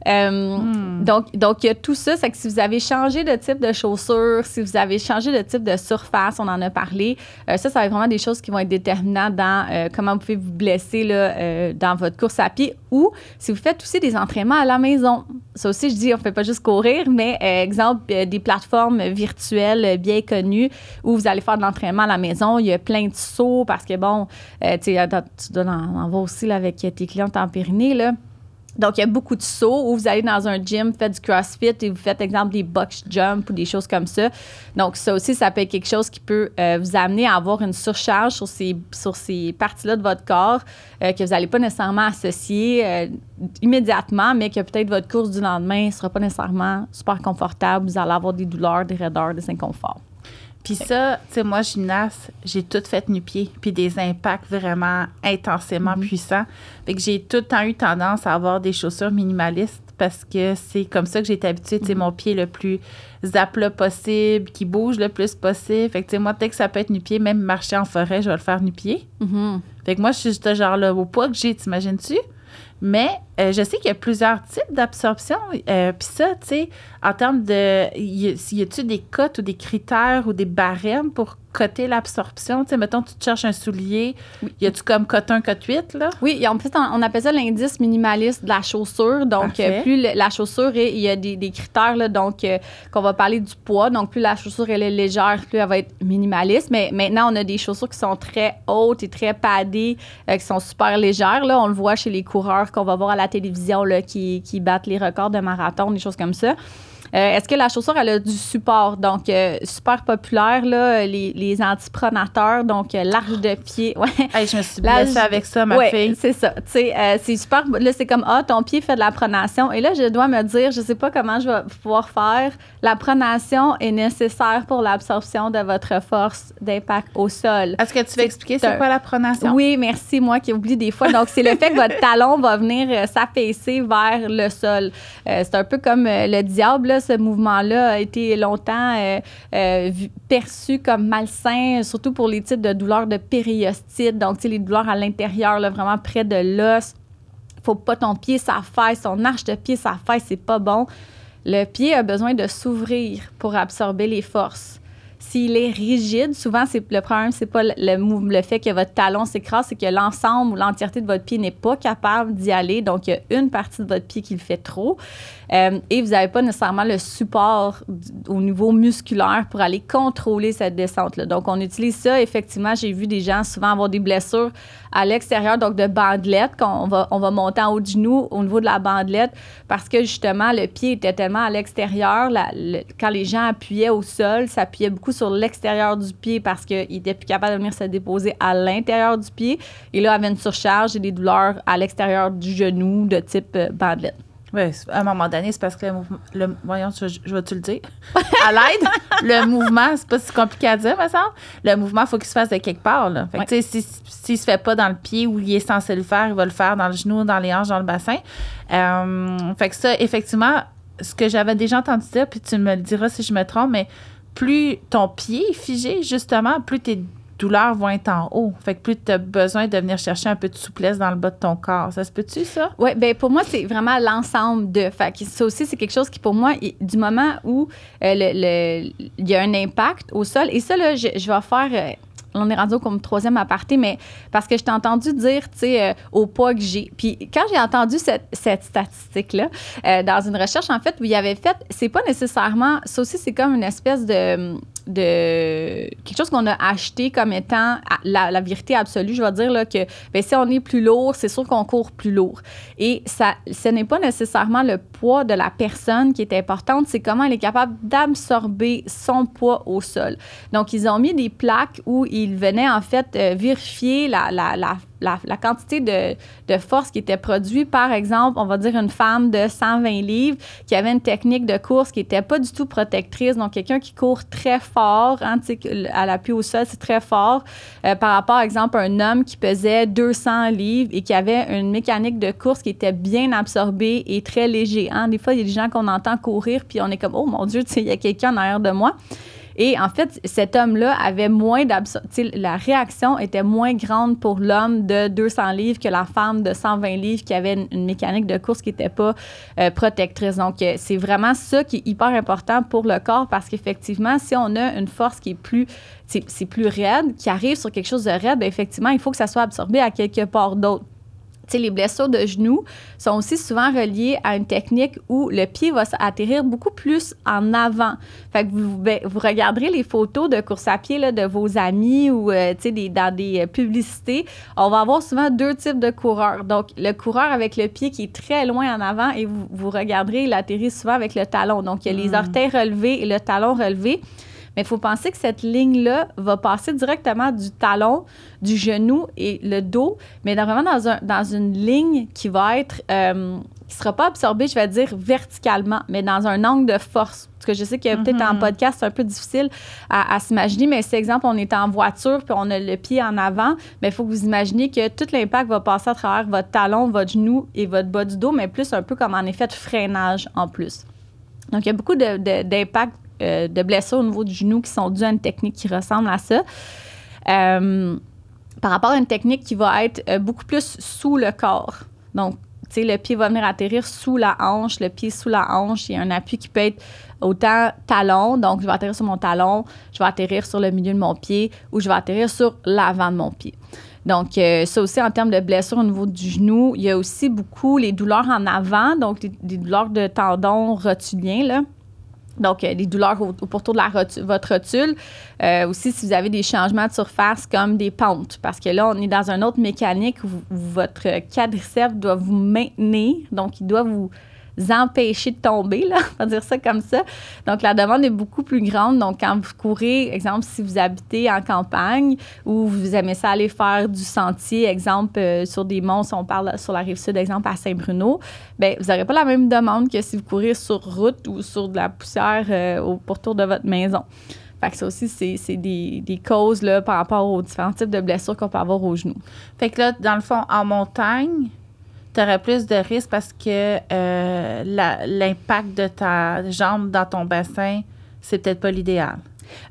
Euh, Donc, donc, il y a tout ça. C'est que si vous avez changé de type de chaussure, si vous avez changé de type de surface, on en a parlé, euh, ça, ça va être vraiment des choses qui vont être déterminantes dans euh, comment vous pouvez vous blesser là, dans votre course à pied ou si vous faites aussi des entraînements à la maison. Ça aussi, je dis, on ne fait pas juste courir, mais exemple, des plateformes virtuelles bien connues où vous allez faire de l'entraînement à la maison. Il y a plein de sauts parce que, bon, tu tu dois en, en voir aussi là, avec tes clientes en là. Donc, il y a beaucoup de sauts où vous allez dans un gym, faites du CrossFit et vous faites, exemple, des box jump ou des choses comme ça. Donc, ça aussi, ça peut être quelque chose qui peut euh, vous amener à avoir une surcharge sur ces, sur ces parties-là de votre corps euh, que vous n'allez pas nécessairement associer euh, immédiatement, mais que peut-être votre course du lendemain ne sera pas nécessairement super confortable. Vous allez avoir des douleurs, des raideurs, des inconforts. Puis ça, tu sais, moi, gymnaste, j'ai tout fait nu-pied, puis des impacts vraiment intensément puissants. Fait que j'ai tout le temps eu tendance à avoir des chaussures minimalistes parce que c'est comme ça que j'ai été habituée, tu sais, mon pied le plus à possible, qui bouge le plus possible. Fait que, tu sais, moi, dès que ça peut être nu-pied, même marcher en forêt, je vais le faire nu-pied. Fait que moi, je suis ce genre-là, au poids que j'ai, t'imagines-tu? Mais euh, je sais qu'il y a plusieurs types d'absorption. Euh, Puis ça, tu sais, en termes de. Y, y a-tu des cotes ou des critères ou des barèmes pour coter l'absorption? Tu sais, mettons, tu te cherches un soulier. Y a-tu comme cote 1, cote 8, là? Oui, et en fait, on on appelle ça l'indice minimaliste de la chaussure. Donc, euh, plus le- la chaussure, il y a des, des critères, là, donc, qu'on va parler du poids. Donc, plus la chaussure, elle est légère, plus elle va être minimaliste. Mais maintenant, on a des chaussures qui sont très hautes et très padées, qui sont super légères. Là. On le voit chez les coureurs qu'on va voir à la télévision, là, qui, qui battent les records de marathon, des choses comme ça. Euh, Est-ce que la chaussure, elle a du support? Donc, euh, super populaire, là, les, les antipronateurs, donc euh, l'arche de pied. Ouais. Hey, je me suis blessée avec ça, ma Ouais, fille. c'est ça. Tu sais, c'est super. Là, c'est comme, ah, ton pied fait de la pronation. Et là, je dois me dire, je sais pas comment je vais pouvoir faire. La pronation est nécessaire pour l'absorption de votre force d'impact au sol. Est-ce que tu veux expliquer c'est quoi la pronation? Oui, merci, moi qui oublie des fois. Donc, c'est le fait que votre talon va venir s'affaisser vers le sol. Euh, c'est un peu comme le diable, là, ce mouvement-là a été longtemps euh, euh, perçu comme malsain, surtout pour les types de douleurs de périostite. Donc, les douleurs à l'intérieur, vraiment près de l'os. Faut pas ton pied s'affaisse, son arche de pied s'affaisse, c'est pas bon. Le pied a besoin de s'ouvrir pour absorber les forces. S'il est rigide, souvent, c'est le problème, c'est pas le, le, fait que votre talon s'écrase, c'est que l'ensemble ou l'entièreté de votre pied n'est pas capable d'y aller. Donc, il y a une partie de votre pied qui le fait trop. Euh, et vous n'avez pas nécessairement le support au niveau musculaire pour aller contrôler cette descente-là. Donc, on utilise ça. Effectivement, j'ai vu des gens souvent avoir des blessures à l'extérieur, donc de bandelettes, qu'on va, on va monter en haut du genou au niveau de la bandelette parce que justement, le pied était tellement à l'extérieur. le- quand les gens appuyaient au sol, ça appuyait beaucoup sur l'extérieur du pied parce qu'ils n'étaient plus capables de venir se déposer à l'intérieur du pied. Et là, avait une surcharge et des douleurs à l'extérieur du genou de type euh, bandelette. Oui, à un moment donné, c'est parce que le mouvement. Le, voyons, je, je vais-tu le dire? À l'aide, le mouvement, c'est pas si compliqué à dire, me semble. Le mouvement, il faut qu'il se fasse de quelque part. Là. Fait que, Ouais. tu sais, si- s'il se fait pas dans le pied où il est censé le faire, il va le faire dans le genou, dans les hanches, dans le bassin. Euh, fait que ça, effectivement, ce que j'avais déjà entendu dire, puis tu me le diras si je me trompe, mais plus ton pied est figé, justement, plus tes douleurs vont être en haut. Fait que plus tu as besoin de venir chercher un peu de souplesse dans le bas de ton corps. Ça se peut-tu, ça? Oui, bien pour moi, c'est vraiment l'ensemble de. Fait que ça aussi, c'est quelque chose qui, pour moi, du moment où euh, le, il y a un impact au sol, et ça, là, je, je vais faire. Euh, on est rendu comme troisième aparté, mais parce que je t'ai entendu dire, tu sais, euh, au poids que j'ai. Puis quand j'ai entendu cette, cette statistique-là, euh, dans une recherche, en fait, où il avait fait, c'est pas nécessairement, ça aussi, c'est comme une espèce de de quelque chose qu'on a acheté comme étant la, vérité absolue. Je vais dire là, que ben, si on est plus lourd, c'est sûr qu'on court plus lourd. Et ça, ce n'est pas nécessairement le poids de la personne qui est importante, c'est comment elle est capable d'absorber son poids au sol. Donc, ils ont mis des plaques où ils venaient en fait euh, vérifier la, la, la la, quantité de, de, force qui était produite, par exemple, on va dire une femme de 120 livres qui avait une technique de course qui n'était pas du tout protectrice, donc quelqu'un qui court très fort, hein, à l'appui au sol, c'est très fort, euh, par rapport, par exemple, à un homme qui pesait 200 livres et qui avait une mécanique de course qui était bien absorbée et très léger. Hein. Des fois, il y a des gens qu'on entend courir, puis on est comme, oh mon Dieu, il y a quelqu'un en arrière de moi. Et en fait, cet homme-là avait moins d'absorption. La réaction était moins grande pour l'homme de 200 livres que la femme de 120 livres qui avait une, mécanique de course qui n'était pas euh, protectrice. Donc, euh, c'est vraiment ça qui est hyper important pour le corps parce qu'effectivement, si on a une force qui est plus c'est plus raide, qui arrive sur quelque chose de raide, bien, effectivement, il faut que ça soit absorbé à quelque part d'autre les blessures de genoux sont aussi souvent reliées à une technique où le pied va atterrir beaucoup plus en avant. Fait que vous, ben, vous regarderez les photos de course à pied là, de vos amis ou euh, des, dans des euh, publicités. On va avoir souvent deux types de coureurs. Donc, le coureur avec le pied qui est très loin en avant et vous, vous regarderez, il atterrit souvent avec le talon. Donc, il y a les hmm. orteils relevés et le talon relevé. Mais il faut penser que cette ligne-là va passer directement du talon, du genou et le dos, mais vraiment dans, un, dans une ligne qui va être, euh, qui sera pas absorbée, je vais dire, verticalement, mais dans un angle de force. Parce que je sais que peut-être en mm-hmm. podcast, c'est un peu difficile à, s'imaginer, mais si, exemple, on est en voiture puis on a le pied en avant, mais il faut que vous imaginez que tout l'impact va passer à travers votre talon, votre genou et votre bas du dos, mais plus un peu comme en effet de freinage en plus. Donc, il y a beaucoup d'impact euh, blessures au niveau du genou qui sont dues à une technique qui ressemble à ça. Euh, par rapport à une technique qui va être euh, beaucoup plus sous le corps. Donc, tu sais, le pied va venir atterrir sous la hanche, le pied sous la hanche. Il y a un appui qui peut être autant talon, donc je vais atterrir sur mon talon, je vais atterrir sur le milieu de mon pied ou je vais atterrir sur l'avant de mon pied. Donc, ça aussi, en termes de blessures au niveau du genou, il y a aussi beaucoup les douleurs en avant, donc des, douleurs de tendons rotuliens. Donc, euh, des douleurs au, pourtour de la votre rotule. Euh, aussi, si vous avez des changements de surface comme des pentes, parce que là, on est dans une autre mécanique où votre quadriceps doit vous maintenir. Donc, il doit vous empêcher de tomber, là, on va dire ça comme ça. Donc, la demande est beaucoup plus grande. Donc, quand vous courez, exemple, si vous habitez en campagne ou vous aimez ça aller faire du sentier, exemple, euh, sur des monts, on parle sur la rive sud, exemple, à Saint-Bruno, bien, vous n'aurez pas la même demande que si vous courez sur route ou sur de la poussière euh, au pourtour de votre maison. Fait que ça aussi, c'est des, des, causes là, par rapport aux différents types de blessures qu'on peut avoir aux genoux. Fait que là, dans le fond, en montagne, tu aurais plus de risques parce que euh, l'impact de ta jambe dans ton bassin, c'est peut-être pas l'idéal.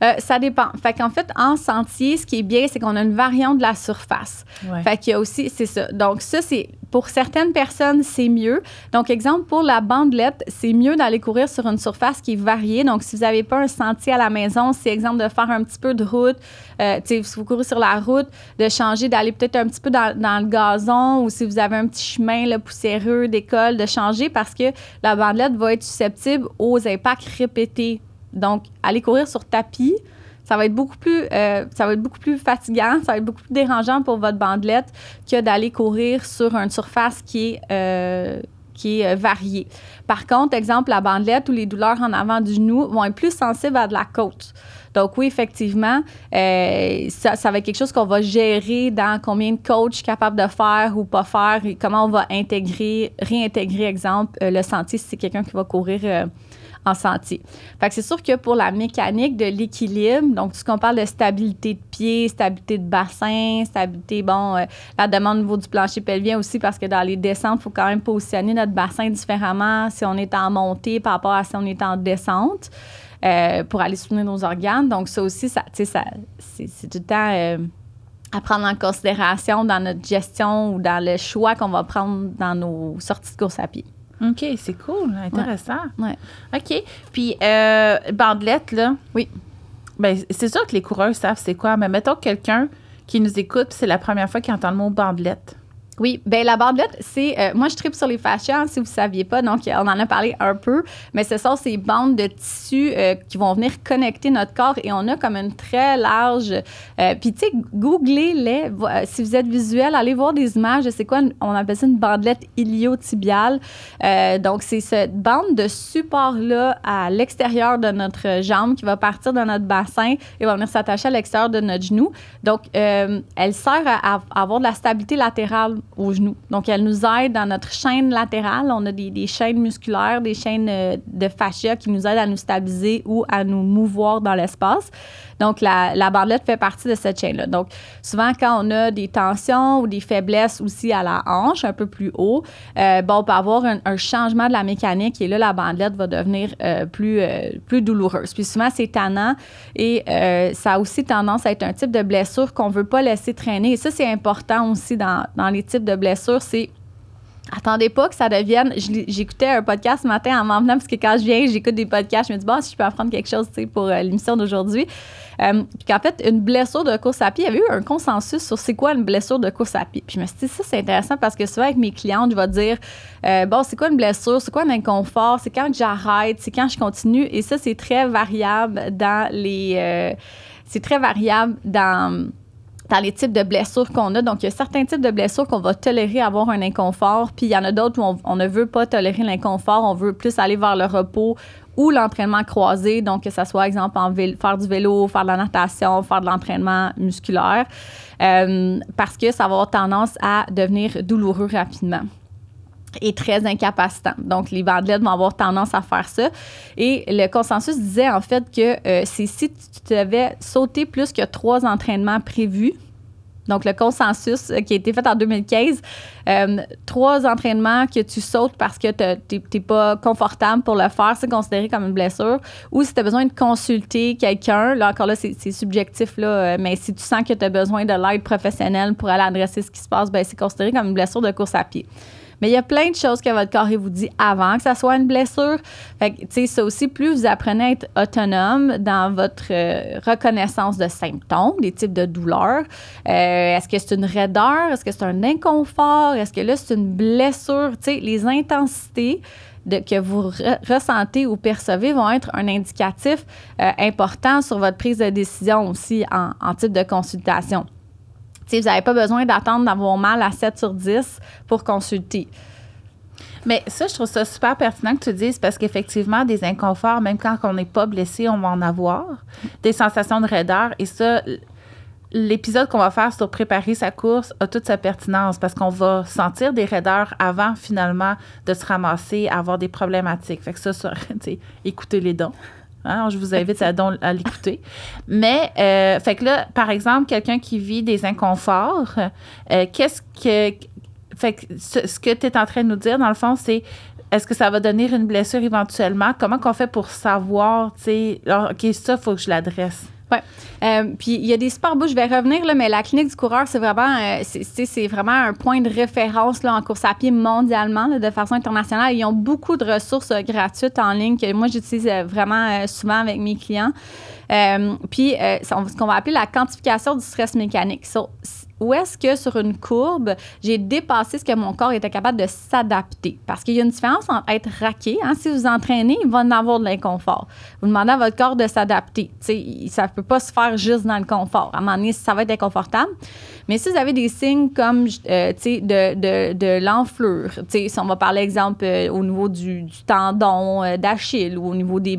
Euh, ça dépend. Fait qu'en fait, en sentier, ce qui est bien, c'est qu'on a une variante de la surface. Fait qu'il y a aussi, c'est ça. Donc, ça, c'est pour certaines personnes, c'est mieux. Donc, exemple, pour la bandelette, c'est mieux d'aller courir sur une surface qui est variée. Donc, si vous n'avez pas un sentier à la maison, c'est exemple de faire un petit peu de route. Euh, si vous courez sur la route, de changer, d'aller peut-être un petit peu dans, le gazon ou si vous avez un petit chemin là, poussiéreux d'école, de changer parce que la bandelette va être susceptible aux impacts répétés donc, aller courir sur tapis, ça va être beaucoup plus, euh, ça va être beaucoup plus fatigant, ça va être beaucoup plus dérangeant pour votre bandelette que d'aller courir sur une surface qui est, euh, qui est euh, variée. Par contre, exemple, la bandelette ou les douleurs en avant du genou vont être plus sensibles à de la côte. Donc oui, effectivement, ça, ça, va être quelque chose qu'on va gérer dans combien de coachs capable de faire ou pas faire et comment on va intégrer, réintégrer, exemple, le sentier si c'est quelqu'un qui va courir en sentier. Fait que c'est sûr que pour la mécanique de l'équilibre, donc tout ce qu'on parle de stabilité de pied, stabilité de bassin, stabilité, bon, euh, la demande au niveau du plancher pelvien aussi, parce que dans les descentes, il faut quand même positionner notre bassin différemment si on est en montée par rapport à si on est en descente. Euh, pour aller soutenir nos organes. Donc, ça aussi, ça, ça, c'est le temps euh, à prendre en considération dans notre gestion ou dans le choix qu'on va prendre dans nos sorties de course à pied. OK, c'est cool, intéressant. Ouais. OK. Puis, euh, bandelette, là. Oui. Ben, c'est sûr que les coureurs savent c'est quoi, mais mettons quelqu'un qui nous écoute, c'est la première fois qu'il entend le mot bandelette. Oui, ben la bandelette, c'est. Euh, moi, je tripe sur les fascias, si vous ne saviez pas. Donc, on en a parlé un peu. Mais ce sont ces bandes de tissu euh, qui vont venir connecter notre corps et on a comme une très large. Euh, puis, tu sais, googlez-les. Si vous êtes visuel, allez voir des images. C'est quoi? On appelle ça une bandelette iliotibiale. donc, c'est cette bande de support-là à l'extérieur de notre jambe qui va partir de notre bassin et va venir s'attacher à l'extérieur de notre genou. Donc, elle sert à avoir de la stabilité latérale au genou. Donc, elle nous aide dans notre chaîne latérale. On a des, chaînes musculaires, des chaînes euh, de fascia qui nous aident à nous stabiliser ou à nous mouvoir dans l'espace. Donc, la, la bandelette fait partie de cette chaîne-là. Donc, souvent, quand on a des tensions ou des faiblesses aussi à la hanche, un peu plus haut, euh, bon, on peut avoir un, changement de la mécanique et là, la bandelette va devenir euh, plus, plus douloureuse. Puis souvent, c'est tannant et ça a aussi tendance à être un type de blessure qu'on ne veut pas laisser traîner. Et ça, c'est important aussi dans, dans les type de blessure, c'est attendez pas que ça devienne. J'écoutais un podcast ce matin en m'en venant, parce que quand je viens, j'écoute des podcasts, je me dis, bon, si je peux apprendre quelque chose pour euh, l'émission d'aujourd'hui. Euh, puis qu'en fait, une blessure de course à pied, il y avait eu un consensus sur c'est quoi une blessure de course à pied. Puis je me suis dit, ça, c'est intéressant parce que souvent, avec mes clientes, je vais dire, euh, bon, c'est quoi une blessure? C'est quoi un inconfort? C'est quand j'arrête? C'est quand je continue? Et ça, c'est très variable dans les. c'est très variable dans dans les types de blessures qu'on a. Donc, il y a certains types de blessures qu'on va tolérer avoir un inconfort, puis il y en a d'autres où on, ne veut pas tolérer l'inconfort, on veut plus aller vers le repos ou l'entraînement croisé, donc que ce soit, exemple, en faire du vélo, faire de la natation, faire de l'entraînement musculaire, euh, parce que ça va avoir tendance à devenir douloureux rapidement et très incapacitant. Donc, les bandelettes vont avoir tendance à faire ça. Et le consensus disait en fait que euh, si tu devais sauter plus que trois entraînements prévus, donc, le consensus euh, qui a été fait en 2015, euh, trois entraînements que tu sautes parce que tu n'es pas confortable pour le faire, c'est considéré comme une blessure. Ou si tu as besoin de consulter quelqu'un, là encore là, c'est subjectif, là, mais si tu sens que tu as besoin de l'aide professionnelle pour aller adresser ce qui se passe, ben, c'est considéré comme une blessure de course à pied. Mais il y a plein de choses que votre corps vous dit avant que ça soit une blessure. Tu sais, ça aussi, plus vous apprenez à être autonome dans votre euh, reconnaissance de symptômes, des types de douleurs. Euh, est-ce que c'est une raideur? Est-ce que c'est un inconfort? Est-ce que là, c'est une blessure? Tu sais, les intensités que vous ressentez ou percevez vont être un indicatif euh, important sur votre prise de décision aussi en type de consultation vous n'avez pas besoin d'attendre d'avoir mal à 7 sur 10 pour consulter. Mais ça, je trouve ça super pertinent que tu dises parce qu'effectivement, des inconforts, même quand on n'est pas blessé, on va en avoir. Des sensations de raideur. Et ça, l'épisode qu'on va faire sur préparer sa course a toute sa pertinence parce qu'on va sentir des raideurs avant finalement de se ramasser, avoir des problématiques. Fait que ça, ça écoutez les dons. Hein, je vous invite à, l'écouter. Mais, euh, fait que là, par exemple, quelqu'un qui vit des inconforts, euh, qu'est-ce que. Fait que ce, que tu es en train de nous dire, dans le fond, c'est est-ce que ça va donner une blessure éventuellement? Comment qu'on fait pour savoir, tu sais, OK, ça, il faut que je l'adresse? Oui. Euh, puis il y a des super beaux, je vais revenir, là, mais la clinique du coureur, c'est vraiment, euh, vraiment un point de référence là, en course à pied mondialement, de façon internationale. Ils ont beaucoup de ressources euh, gratuites en ligne que moi, j'utilise vraiment souvent avec mes clients. puis ce qu'on va appeler la quantification du stress mécanique où est-ce que sur une courbe, j'ai dépassé ce que mon corps était capable de s'adapter? Parce qu'il y a une différence entre être raqué. Hein, si vous entraînez, il va en avoir de l'inconfort. Vous demandez à votre corps de s'adapter. Ça ne peut pas se faire juste dans le confort. À un moment donné, ça va être inconfortable. Mais si vous avez des signes comme euh, de, de, l'enflure, si on va parler, exemple, euh, au niveau du, tendon euh, d'Achille ou au niveau du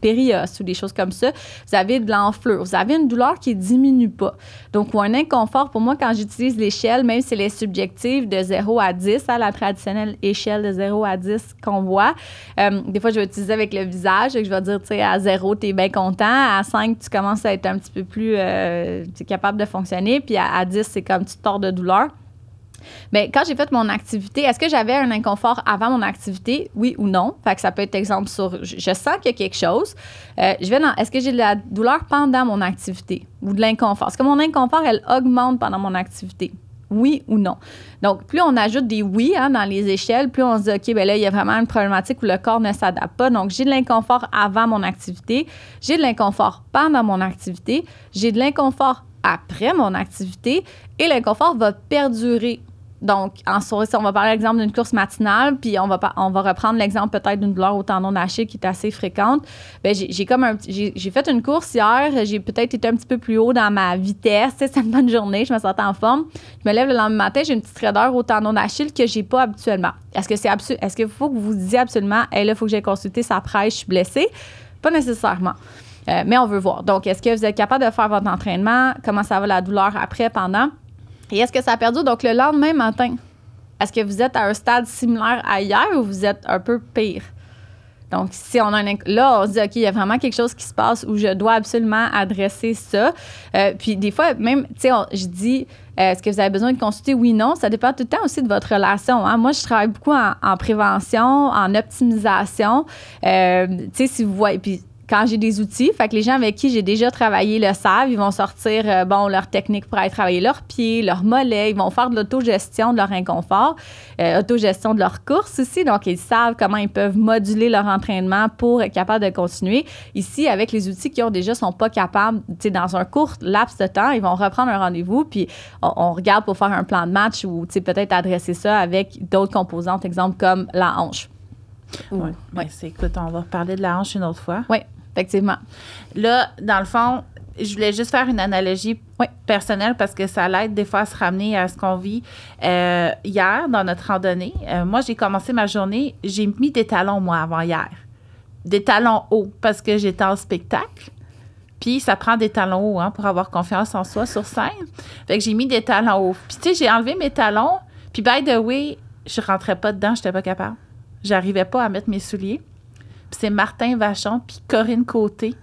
périos ou des choses comme ça, vous avez de l'enflure. Vous avez une douleur qui ne diminue pas. Donc, ou un inconfort Pour moi, quand j'utilise l'échelle, même si elle est subjective de 0 à 10, à la traditionnelle échelle de 0 à 10 qu'on voit, euh, des fois, je vais utiliser avec le visage. Je vais dire, tu sais, à 0, tu es bien content. À 5, tu commences à être un petit peu plus euh, capable de fonctionner. Puis à, à 10, c'est comme tu tords de douleur. Bien, quand j'ai fait mon activité, est-ce que j'avais un inconfort avant mon activité? Oui ou non? Fait que ça peut être exemple sur je, sens qu'il y a quelque chose. Euh, je vais dans est-ce que j'ai de la douleur pendant mon activité ou de l'inconfort? Est-ce que mon inconfort, elle augmente pendant mon activité? Oui ou non? Donc, plus on ajoute des oui hein, dans les échelles, plus on se dit, OK, bien là, il y a vraiment une problématique où le corps ne s'adapte pas. Donc, j'ai de l'inconfort avant mon activité, j'ai de l'inconfort pendant mon activité, j'ai de l'inconfort après mon activité et l'inconfort va perdurer donc, en soirée, on va parler l'exemple d'une course matinale, puis on va, on va reprendre l'exemple peut-être d'une douleur au tendon d'Achille qui est assez fréquente. Bien, j'ai comme j'ai fait une course hier, j'ai peut-être été un petit peu plus haut dans ma vitesse. C'est une bonne journée, je me sentais en forme. Je me lève le lendemain matin, j'ai une petite raideur au tendon d'Achille que j'ai pas habituellement. Est-ce que c'est est-ce qu'il faut que vous disiez absolument, hey, là, il faut que j'aille consulter sa presse, je suis blessée? Pas nécessairement. Euh, mais on veut voir. Donc, est-ce que vous êtes capable de faire votre entraînement? Comment ça va la douleur après, pendant? Et est-ce que ça a perdu? Donc, le lendemain matin, est-ce que vous êtes à un stade similaire à hier ou vous êtes un peu pire? Donc, si on a un, là, on se dit, OK, il y a vraiment quelque chose qui se passe où je dois absolument adresser ça. Euh, puis, des fois, même, tu sais, je dis, euh, est-ce que vous avez besoin de consulter? Oui, non. Ça dépend tout le temps aussi de votre relation. Hein. Moi, je travaille beaucoup en, prévention, en optimisation. Euh, tu sais, si vous voyez, puis quand j'ai des outils, fait que les gens avec qui j'ai déjà travaillé le savent, ils vont sortir euh, bon leur technique pour aller travailler leurs pieds, leurs mollets, ils vont faire de l'autogestion de leur inconfort, euh, autogestion de leur course aussi, donc ils savent comment ils peuvent moduler leur entraînement pour être capables de continuer. Ici, avec les outils qui ont déjà sont pas capables, tu sais, dans un court laps de temps, ils vont reprendre un rendez-vous, puis on, regarde pour faire un plan de match ou tu sais peut-être adresser ça avec d'autres composantes, exemple comme la hanche. Oui, ouais, c'est écoute, on va parler de la hanche une autre fois. Oui. Effectivement. Là, dans le fond, je voulais juste faire une analogie personnelle parce que ça l'aide des fois à se ramener à ce qu'on vit. Euh, hier, dans notre randonnée, euh, moi, j'ai commencé ma journée, j'ai mis des talons, moi, avant hier. Des talons hauts parce que j'étais en spectacle. Puis ça prend des talons hauts hein, pour avoir confiance en soi sur scène. Fait que j'ai mis des talons hauts. Puis tu sais, j'ai enlevé mes talons. Puis by the way, je rentrais pas dedans, j'étais pas capable. J'arrivais pas à mettre mes souliers c'est Martin Vachon puis Corinne Côté.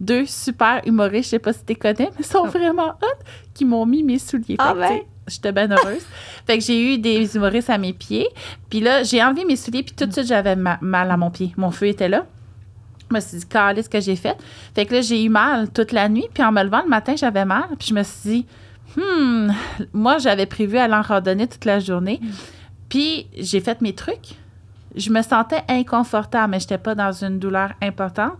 Deux super humoristes, je sais pas si tu connais, mais sont vraiment hot, qui m'ont mis mes souliers. Ah ben. J'étais bien heureuse. fait que j'ai eu des humoristes à mes pieds. Puis là, j'ai enlevé mes souliers, puis tout de suite, j'avais mal à mon pied. Mon feu était là. Je me suis dit, ce que j'ai fait. Fait que là, j'ai eu mal toute la nuit. Puis en me levant le matin, j'avais mal. Puis je me suis dit, hmm, moi, j'avais prévu aller en randonnée toute la journée. Mm. Puis j'ai fait mes trucs je me sentais inconfortable, mais je n'étais pas dans une douleur importante.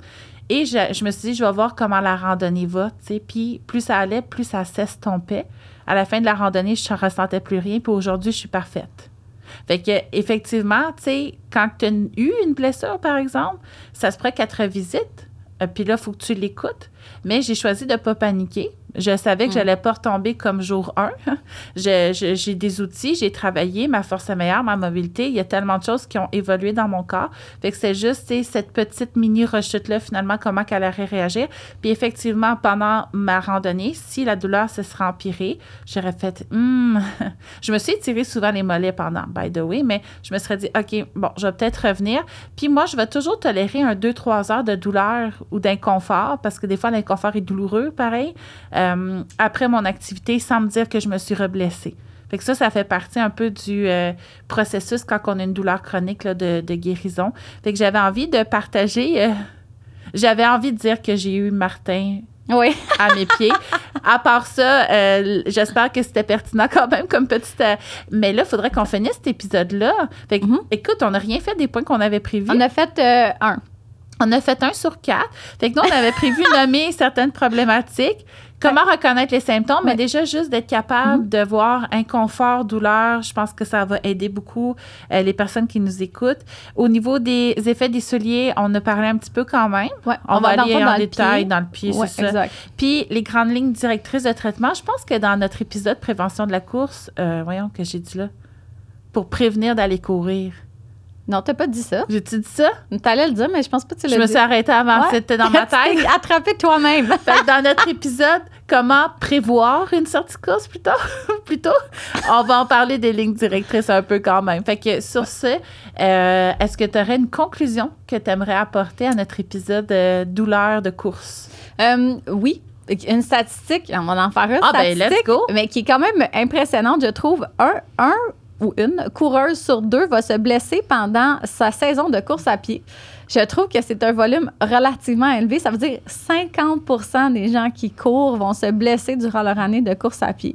Et je, me suis dit, je vais voir comment la randonnée va. Puis plus ça allait, plus ça s'estompait. À la fin de la randonnée, je ne ressentais plus rien. Puis aujourd'hui, je suis parfaite. Fait que, effectivement, tu sais, quand tu as eu une blessure, par exemple, ça se pourrait qu'elle te revisite. Euh, puis là, il faut que tu l'écoutes. Mais j'ai choisi de ne pas paniquer. Je savais que je mm. j'allais pas retomber comme jour 1. j'ai des outils, j'ai travaillé, ma force est meilleure, ma mobilité. Il y a tellement de choses qui ont évolué dans mon corps. Fait que c'est juste cette petite mini rechute-là, finalement, comment qu'elle allait réagir. Puis effectivement, pendant ma randonnée, si la douleur se serait empirée, j'aurais fait hmm. Je me suis étiré souvent les mollets pendant, by the way, mais je me serais dit, OK, bon, je vais peut-être revenir. Puis moi, je vais toujours tolérer un 2-3 heures de douleur ou d'inconfort parce que des fois, l'inconfort est douloureux, pareil. Euh, après mon activité sans me dire que je me suis reblessée. Fait que ça, ça fait partie un peu du euh, processus quand on a une douleur chronique de, guérison. Fait que j'avais envie de partager, euh, j'avais envie de dire que j'ai eu Martin oui. à mes pieds. À part ça, j'espère que c'était pertinent quand même comme petite. mais là, il faudrait qu'on finisse cet épisode-là. Fait que, mm-hmm. écoute, on n'a rien fait des points qu'on avait prévus. On a fait un. On a fait un sur quatre. Fait que nous, on avait prévu nommer certaines problématiques. Comment reconnaître les symptômes? Mais déjà, juste d'être capable mm-hmm. de voir inconfort, douleur, je pense que ça va aider beaucoup euh, les personnes qui nous écoutent. Au niveau des effets des souliers, on a parlé un petit peu quand même. on, va, aller en détail dans le pied, c'est ça. Puis les grandes lignes directrices de traitement, je pense que dans notre épisode prévention de la course, euh, voyons que j'ai dit là, pour prévenir d'aller courir. Non, t'as pas dit ça. J'ai-tu dit ça? T'allais le dire, mais je pense pas que tu l'as dit. Je me suis arrêtée avant. C'était dans ma tête. attrapé toi-même. dans notre épisode, comment prévoir une sortie de course plutôt. plutôt. On va en parler des lignes directrices un peu quand même. Fait que sur ce, euh, est-ce que tu aurais une conclusion que tu aimerais apporter à notre épisode euh, douleur de course? Euh, oui. Une statistique, on va en faire une Ah, ben, statistique, let's go. mais qui est quand même impressionnante, je trouve. Un, un une coureuse sur deux va se blesser pendant sa saison de course à pied. Je trouve que c'est un volume relativement élevé. Ça veut dire 50 des gens qui courent vont se blesser durant leur année de course à pied.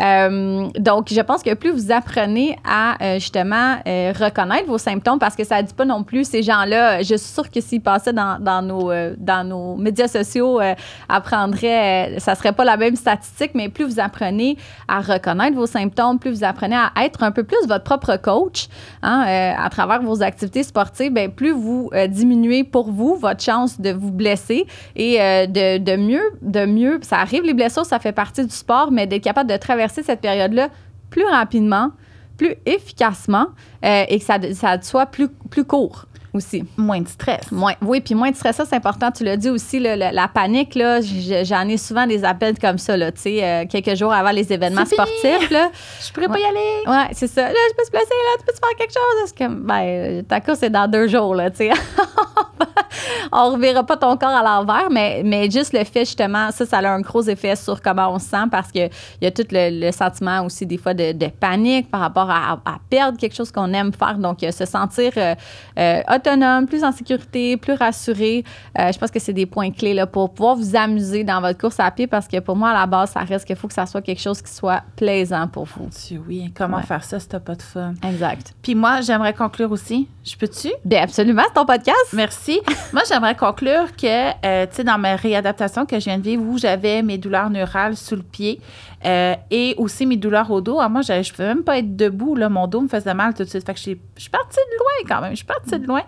Euh, donc, je pense que plus vous apprenez à euh, justement euh, reconnaître vos symptômes, parce que ça ne dit pas non plus ces gens-là, je suis sûre que s'ils passaient dans, nos, dans nos médias sociaux, apprendraient, ça serait pas la même statistique, mais plus vous apprenez à reconnaître vos symptômes, plus vous apprenez à être un peu plus votre propre coach hein, à travers vos activités sportives, ben, plus vous diminuez pour vous votre chance de vous blesser et euh, de, de mieux, de mieux, ça arrive, les blessures, ça fait partie du sport, mais d'être capable de traverser cette période-là plus rapidement, plus efficacement euh, et que ça, ça soit plus, plus court aussi. Moins de stress. Moins, oui, puis moins de stress, ça, c'est important. Tu l'as dit aussi, là, la, la panique, là, j'en ai souvent des appels comme ça, là, tu sais, euh, quelques jours avant les événements sportifs. Là. Je pourrais pas y aller. Ouais, c'est ça. Là, je peux se placer, là, tu peux-tu faire quelque chose? Comme, ben, ta course est dans deux jours, là, tu sais. on reverra pas ton corps à l'envers, mais, mais juste le fait, justement, ça, ça a un gros effet sur comment on se sent parce qu'il y a tout le, le sentiment aussi, des fois, de, de panique par rapport à, à perdre quelque chose qu'on aime faire. Donc, se sentir euh, euh, autonome, plus en sécurité, plus rassuré. Euh, je pense que c'est des points clés là, pour pouvoir vous amuser dans votre course à pied parce que pour moi, à la base, ça reste qu'il faut que ça soit quelque chose qui soit plaisant pour vous. Oui, comment Ouais. faire ça si t'as pas de fun? Exact. Puis moi, j'aimerais conclure aussi. Je peux-tu? Bien, absolument, c'est ton podcast. Merci. Moi, j'aimerais conclure que, euh, tu sais, dans ma réadaptation que je viens de vivre, où j'avais mes douleurs neurales sous le pied euh, et aussi mes douleurs au dos, ah, moi, je ne pouvais même pas être debout. Là, mon dos me faisait mal tout de suite. Fait que je suis partie de loin quand même. Je suis partie de loin.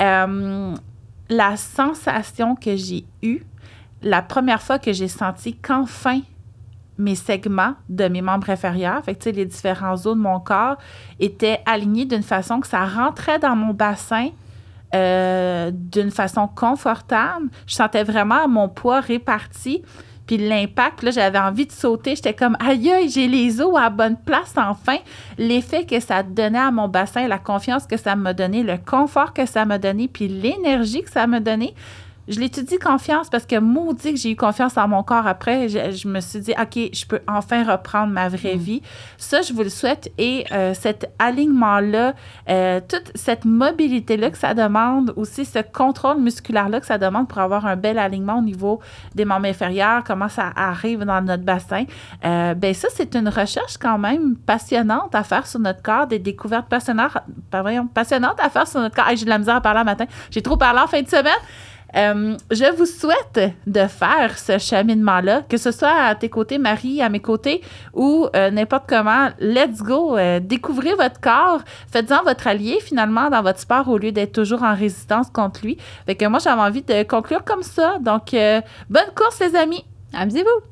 Euh, la sensation que j'ai eue, la première fois que j'ai senti qu'enfin mes segments de mes membres inférieurs, fait que, les différents os de mon corps étaient alignés d'une façon que ça rentrait dans mon bassin euh, d'une façon confortable. Je sentais vraiment mon poids réparti. L'impact, là, j'avais envie de sauter. J'étais comme, aïe, j'ai les os à bonne place, enfin. L'effet que ça donnait à mon bassin, la confiance que ça m'a donné, le confort que ça m'a donné, puis l'énergie que ça m'a donné. Je l'étudie confiance? Parce que maudit que j'ai eu confiance en mon corps après. Je, je me suis dit, OK, je peux enfin reprendre ma vraie vie. Ça, je vous le souhaite. Et euh, cet alignement-là, euh, toute cette mobilité-là que ça demande, aussi ce contrôle musculaire-là que ça demande pour avoir un bel alignement au niveau des membres inférieurs, comment ça arrive dans notre bassin, euh, ben ça, c'est une recherche quand même passionnante à faire sur notre corps, des découvertes passionnantes, pas voyons, passionnantes à faire sur notre corps. Hey, j'ai de la misère à parler un matin. J'ai trop parlé en fin de semaine. Euh, je vous souhaite de faire ce cheminement-là, que ce soit à tes côtés, Marie, à mes côtés, ou euh, n'importe comment. Let's go! Euh, découvrez votre corps. Faites-en votre allié, finalement, dans votre sport, au lieu d'être toujours en résistance contre lui. Fait que moi, j'avais envie de conclure comme ça. Donc, euh, bonne course, les amis! Amusez-vous.